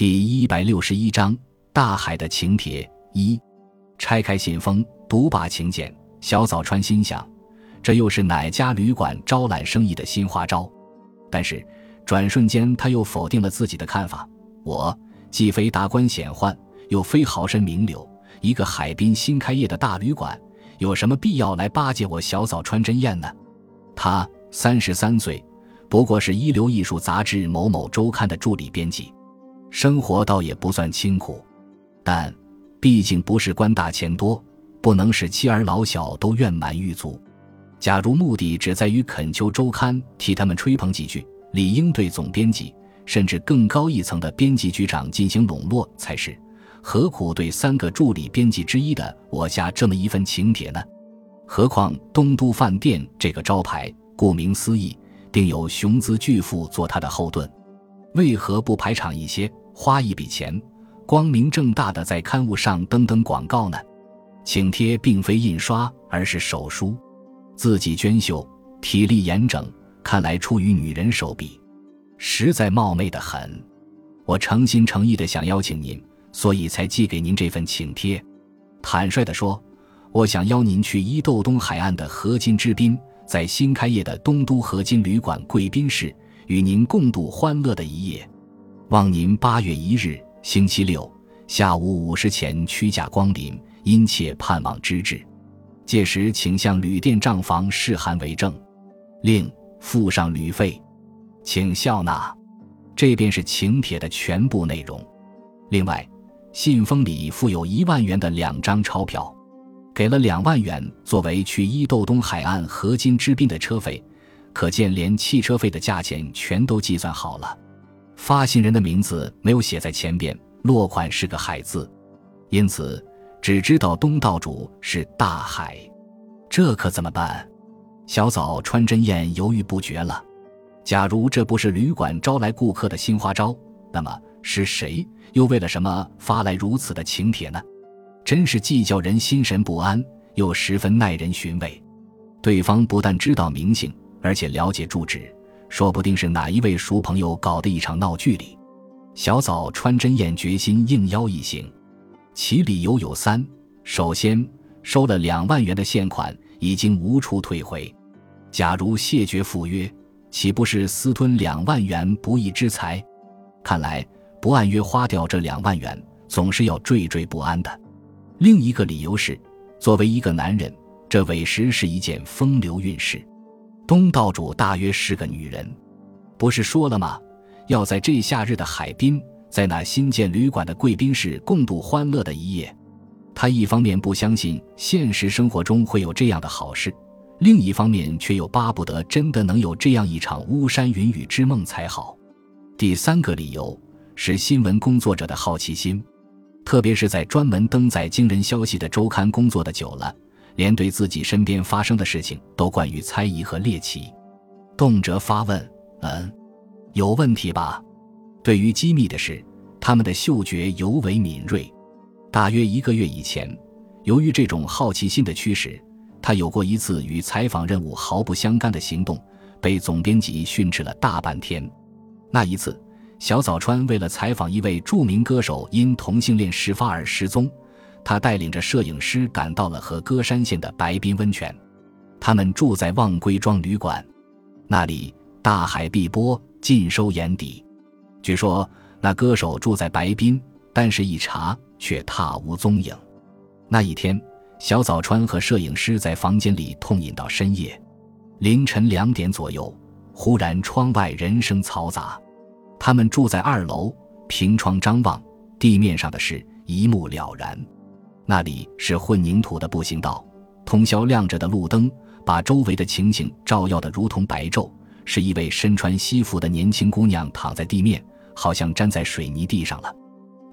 第一百六十一章大海的请帖一。拆开信封，读罢请柬，小早川心想，这又是哪家旅馆招揽生意的新花招？但是转瞬间，他又否定了自己的看法。我既非达官显宦，又非豪绅名流，一个海滨新开业的大旅馆，有什么必要来巴结我小早川真彦呢？他三十三岁。不过是一流艺术杂志某某周刊的助理编辑，生活倒也不算清苦，但毕竟不是官大钱多，不能使妻儿老小都怨满狱卒。假如目的只在于恳求周刊替他们吹捧几句，理应对总编辑甚至更高一层的编辑局长进行笼络才是，何苦对三个助理编辑之一的我下这么一份请帖呢？何况东都饭店这个招牌，顾名思义。定有雄资巨富做他的后盾，为何不排场一些，花一笔钱，光明正大的在刊物上登登广告呢？请帖并非印刷，而是手书，字迹娟秀，体力严整，看来出于女人手笔，实在冒昧的很。我诚心诚意的想邀请您，所以才寄给您这份请帖。坦率的说，我想邀您去伊豆东海岸的河津之滨。在新开业的东都合金旅馆贵宾室，与您共度欢乐的一夜。望您八月一日星期六下午五时前屈驾光临，殷切盼望之至。届时请向旅店账房示函为证，另附上旅费，请笑纳。这便是请帖的全部内容。另外，信封里附有一万元的两张钞票。给了两万元作为去伊豆东海岸河津之滨的车费，可见连汽车费的价钱全都计算好了。发信人的名字没有写在前边，落款是个海字，因此只知道东道主是大海。这可怎么办？小早川真彦犹豫不决了。假如这不是旅馆招来顾客的新花招，那么是谁又为了什么发来如此的请帖呢？真是既叫人心神不安，又十分耐人寻味。对方不但知道名姓，而且了解住址，说不定是哪一位熟朋友搞的一场闹剧里。小早川真彦决心应邀一行，其理由有三：首先，收了两万元的现款已经无处退回，假如谢绝赴约，岂不是私吞两万元不义之财？看来不按约花掉这两万元，总是要惴惴不安的。另一个理由是，作为一个男人，这委实是一件风流韵事。东道主大约是个女人，不是说了吗？要在这夏日的海滨，在那新建旅馆的贵宾室共度欢乐的一夜。他一方面不相信现实生活中会有这样的好事，另一方面却又巴不得真的能有这样一场巫山云雨之梦才好。第三个理由是新闻工作者的好奇心。特别是在专门登载惊人消息的周刊工作的久了，连对自己身边发生的事情都惯于猜疑和猎奇，动辄发问：“嗯，有问题吧？”对于机密的事，他们的嗅觉尤为敏锐。大约一个月以前，由于这种好奇心的驱使，他有过一次与采访任务毫不相干的行动，被总编辑训斥了大半天。那一次。小早川为了采访一位著名歌手因同性恋事发而失踪，他带领着摄影师赶到了和歌山县的白滨温泉。他们住在望归庄旅馆，那里大海碧波，尽收眼底。据说那歌手住在白滨，但是一查却踏无踪影。那一天，小早川和摄影师在房间里痛饮到深夜，凌晨两点左右，忽然窗外人声嘈杂。他们住在二楼，凭窗张望，地面上的事一目了然。那里是混凝土的步行道，通宵亮着的路灯把周围的情形照耀得如同白昼。是一位身穿西服的年轻姑娘躺在地面，好像粘在水泥地上了。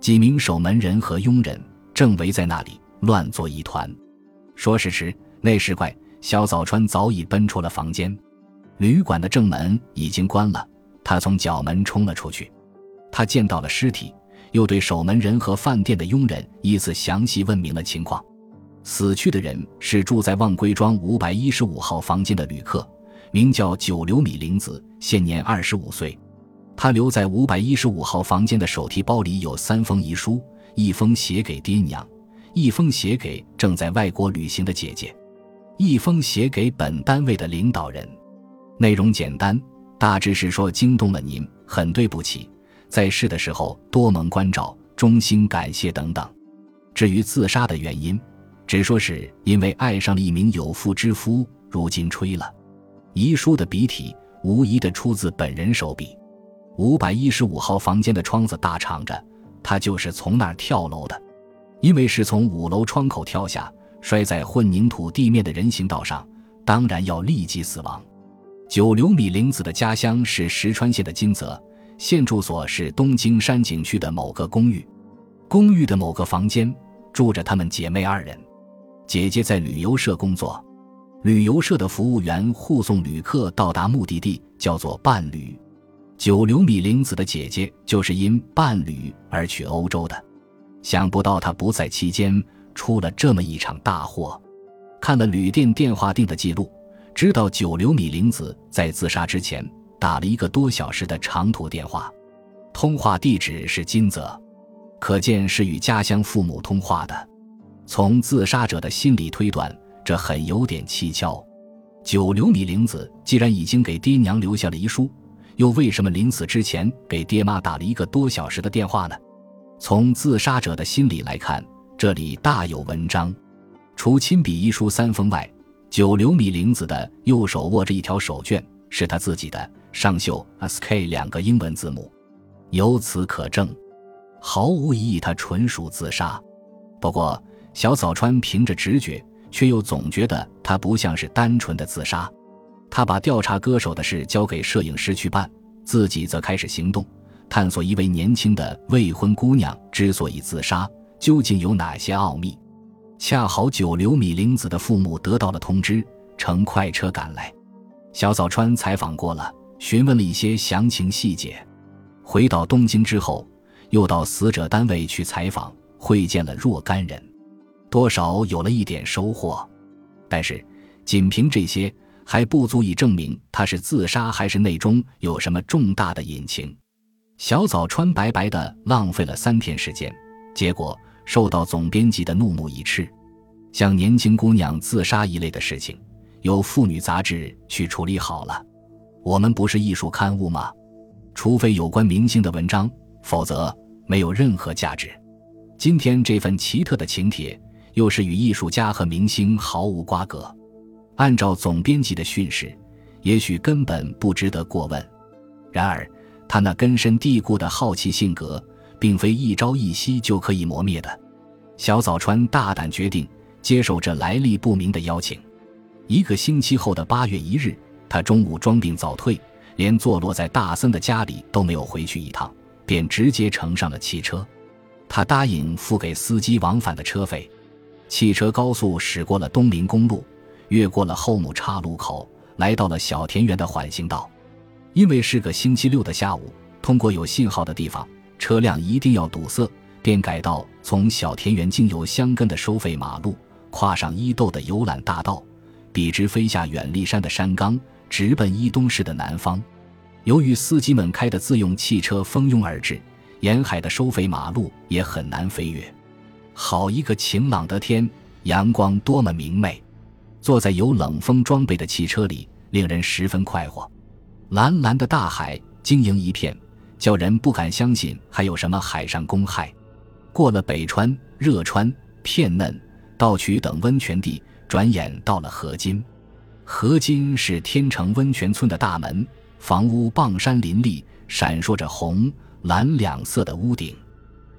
几名守门人和佣人正围在那里乱作一团。说时迟，那时快，小早川早已奔出了房间，旅馆的正门已经关了。他从角门冲了出去，他见到了尸体，又对守门人和饭店的佣人依次详细问明了情况。死去的人是住在望归庄五百一十五号房间的旅客，名叫九流米玲子，现年二十五岁。他留在五百一十五号房间的手提包里有三封遗书，一封写给爹娘，一封写给正在外国旅行的姐姐，一封写给本单位的领导人。内容简单，大致是说惊动了您，很对不起，在世的时候多蒙关照，衷心感谢等等。至于自杀的原因，只说是因为爱上了一名有妇之夫，如今吹了。遗书的笔体无疑的出自本人手笔。五百一十五号房间的窗子大敞着，他就是从那儿跳楼的。因为是从五楼窗口跳下，摔在混凝土地面的人行道上，当然要立即死亡。九流米玲子的家乡是石川县的金泽，现住所是东京山景区的某个公寓，公寓的某个房间。住着她们姐妹二人，姐姐在旅游社工作，旅游社的服务员护送旅客到达目的地，叫做伴侣。九流米玲子的姐姐就是因伴侣而去欧洲的，想不到她不在期间出了这么一场大祸。看了旅店电话订的记录，知道九流米玲子在自杀之前打了一个多小时的长途电话，通话地址是金泽。可见是与家乡父母通话的。从自杀者的心理推断，这很有点蹊跷。九流米玲子既然已经给爹娘留下了遗书，又为什么临死之前给爹妈打了一个多小时的电话呢？从自杀者的心理来看，这里大有文章。除亲笔遗书三封外，九流米玲子的右手握着一条手绢，是他自己的，上绣 “S.K” 两个英文字母。由此可证。毫无疑义，他纯属自杀。不过，小早川凭着直觉，却又总觉得他不像是单纯的自杀。他把调查歌手的事交给摄影师去办，自己则开始行动，探索一位年轻的未婚姑娘之所以自杀究竟有哪些奥秘。恰好九流米玲子的父母得到了通知，乘快车赶来。小早川采访过了，询问了一些详情细节。回到东京之后。又到死者单位去采访，会见了若干人，多少有了一点收获。但是，仅凭这些还不足以证明他是自杀还是内中有什么重大的隐情。小早川白白的浪费了三天时间，结果受到总编辑的怒目以斥。像年轻姑娘自杀一类的事情，由妇女杂志去处理好了。我们不是艺术刊物吗？除非有关明星的文章。否则没有任何价值。今天这份奇特的请帖，又是与艺术家和明星毫无瓜葛。按照总编辑的训示，也许根本不值得过问。然而，他那根深蒂固的好奇性格，并非一朝一夕就可以磨灭的。小早川大胆决定接受这来历不明的邀请。一个星期后的八月一日，他中午装病早退，连坐落在大森的家里都没有回去一趟。便直接乘上了汽车，他答应付给司机往返的车费。汽车高速驶过了东林公路，越过了后母岔路口，来到了小田园的缓行道。因为是个星期六的下午，通过有信号的地方，车辆一定要堵塞，便改道从小田园经由香根的收费马路，跨上伊豆的游览大道，笔直飞下远历山的山冈，直奔伊东市的南方。由于司机们开的自用汽车蜂拥而至，沿海的收费马路也很难飞跃。好一个晴朗的天，阳光多么明媚！坐在有冷风装备的汽车里，令人十分快活。蓝蓝的大海，晶莹一片，叫人不敢相信还有什么海上公害。过了北川、热川、片嫩、道渠等温泉地，转眼到了河津。河津是天成温泉村的大门。房屋傍山林立，闪烁着红蓝两色的屋顶，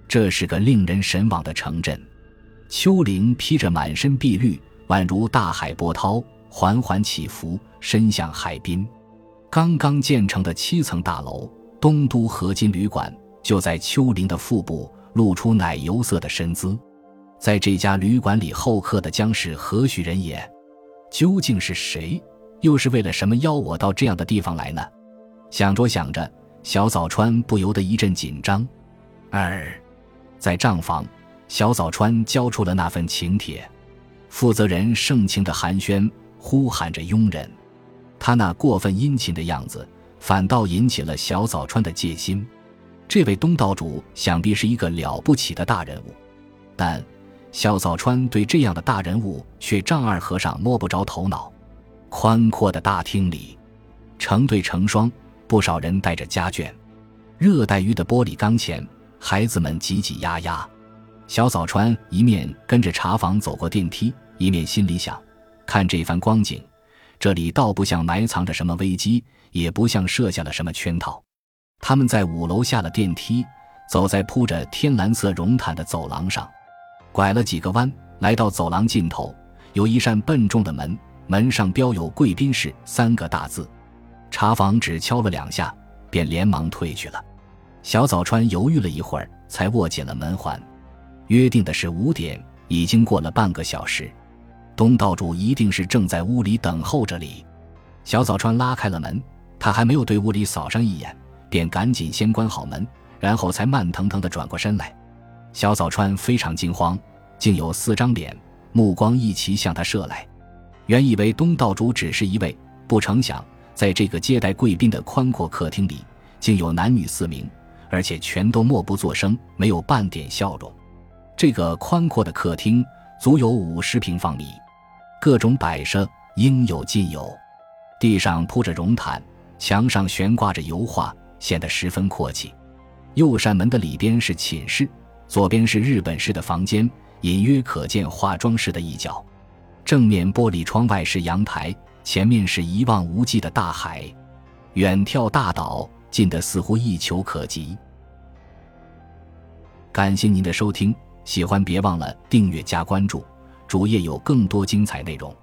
这是个令人神往的城镇。丘陵披着满身碧绿，宛如大海波涛，缓缓起伏，伸向海滨。刚刚建成的七层大楼——东都合金旅馆，就在丘陵的腹部，露出奶油色的身姿。在这家旅馆里候客的将是何许人也？究竟是谁？又是为了什么邀我到这样的地方来呢？想着想着，小早川不由得一阵紧张。二，在账房，小早川交出了那份请帖。负责人盛情的寒暄，呼喊着佣人。他那过分殷勤的样子，反倒引起了小早川的戒心。这位东道主想必是一个了不起的大人物，但小早川对这样的大人物却丈二和尚摸不着头脑。宽阔的大厅里，成对成双，不少人带着家眷。热带鱼的玻璃缸前，孩子们挤挤压压。小早川一面跟着茶房走过电梯，一面心里想：看这番光景，这里倒不像埋藏着什么危机，也不像设下了什么圈套。他们在五楼下了电梯，走在铺着天蓝色绒毯的走廊上，拐了几个弯，来到走廊尽头，有一扇笨重的门，门上标有“贵宾室”三个大字。茶房只敲了两下，便连忙退去了。小早川犹豫了一会儿，才握紧了门环。约定的是五点，已经过了半个小时，东道主一定是正在屋里等候着里。小早川拉开了门，他还没有对屋里扫上一眼。便赶紧先关好门，然后才慢腾腾地转过身来。小早川非常惊慌，竟有四张脸，目光一齐向他射来。原以为东道主只是一位，不成想在这个接待贵宾的宽阔客厅里，竟有男女四名，而且全都默不作声，没有半点笑容。这个宽阔的客厅足有五十平方米，各种摆设应有尽有，地上铺着绒毯，墙上悬挂着油画。显得十分阔气。右扇门的里边是寝室，左边是日本式的房间，隐约可见化妆室的一角。正面玻璃窗外是阳台，前面是一望无际的大海，远眺大岛，近得似乎一球可及。感谢您的收听，喜欢别忘了订阅加关注，主页有更多精彩内容。